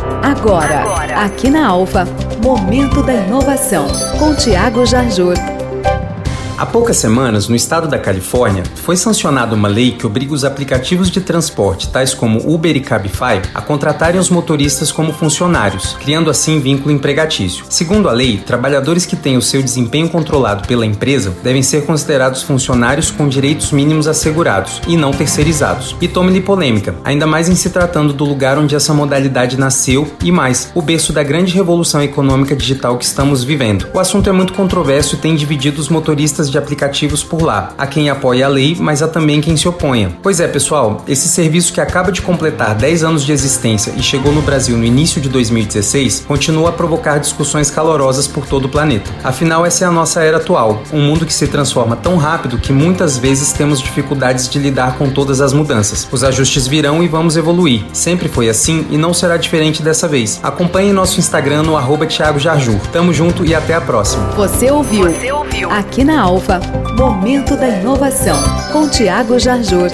Agora, aqui na Alfa, Momento da Inovação, com Tiago Jarjur. Há poucas semanas, no estado da Califórnia, foi sancionada uma lei que obriga os aplicativos de transporte, tais como Uber e Cabify, a contratarem os motoristas como funcionários, criando assim vínculo empregatício. Segundo a lei, trabalhadores que têm o seu desempenho controlado pela empresa devem ser considerados funcionários com direitos mínimos assegurados e não terceirizados. E tome-lhe polêmica, ainda mais em se tratando do lugar onde essa modalidade nasceu e mais, o berço da grande revolução econômica digital que estamos vivendo. O assunto é muito controverso e tem dividido os motoristas de aplicativos por lá. Há quem apoie a lei, mas há também quem se oponha. Pois é, pessoal, esse serviço que acaba de completar 10 anos de existência e chegou no Brasil no início de 2016, continua a provocar discussões calorosas por todo o planeta. Afinal, essa é a nossa era atual, um mundo que se transforma tão rápido que muitas vezes temos dificuldades de lidar com todas as mudanças. Os ajustes virão e vamos evoluir. Sempre foi assim e não será diferente dessa vez. Acompanhe nosso Instagram no arroba Thiago Jarjur. Tamo junto e até a próxima. Você ouviu? Você ouviu? Aqui na Alfa, Momento da Inovação, com Tiago Jarjur.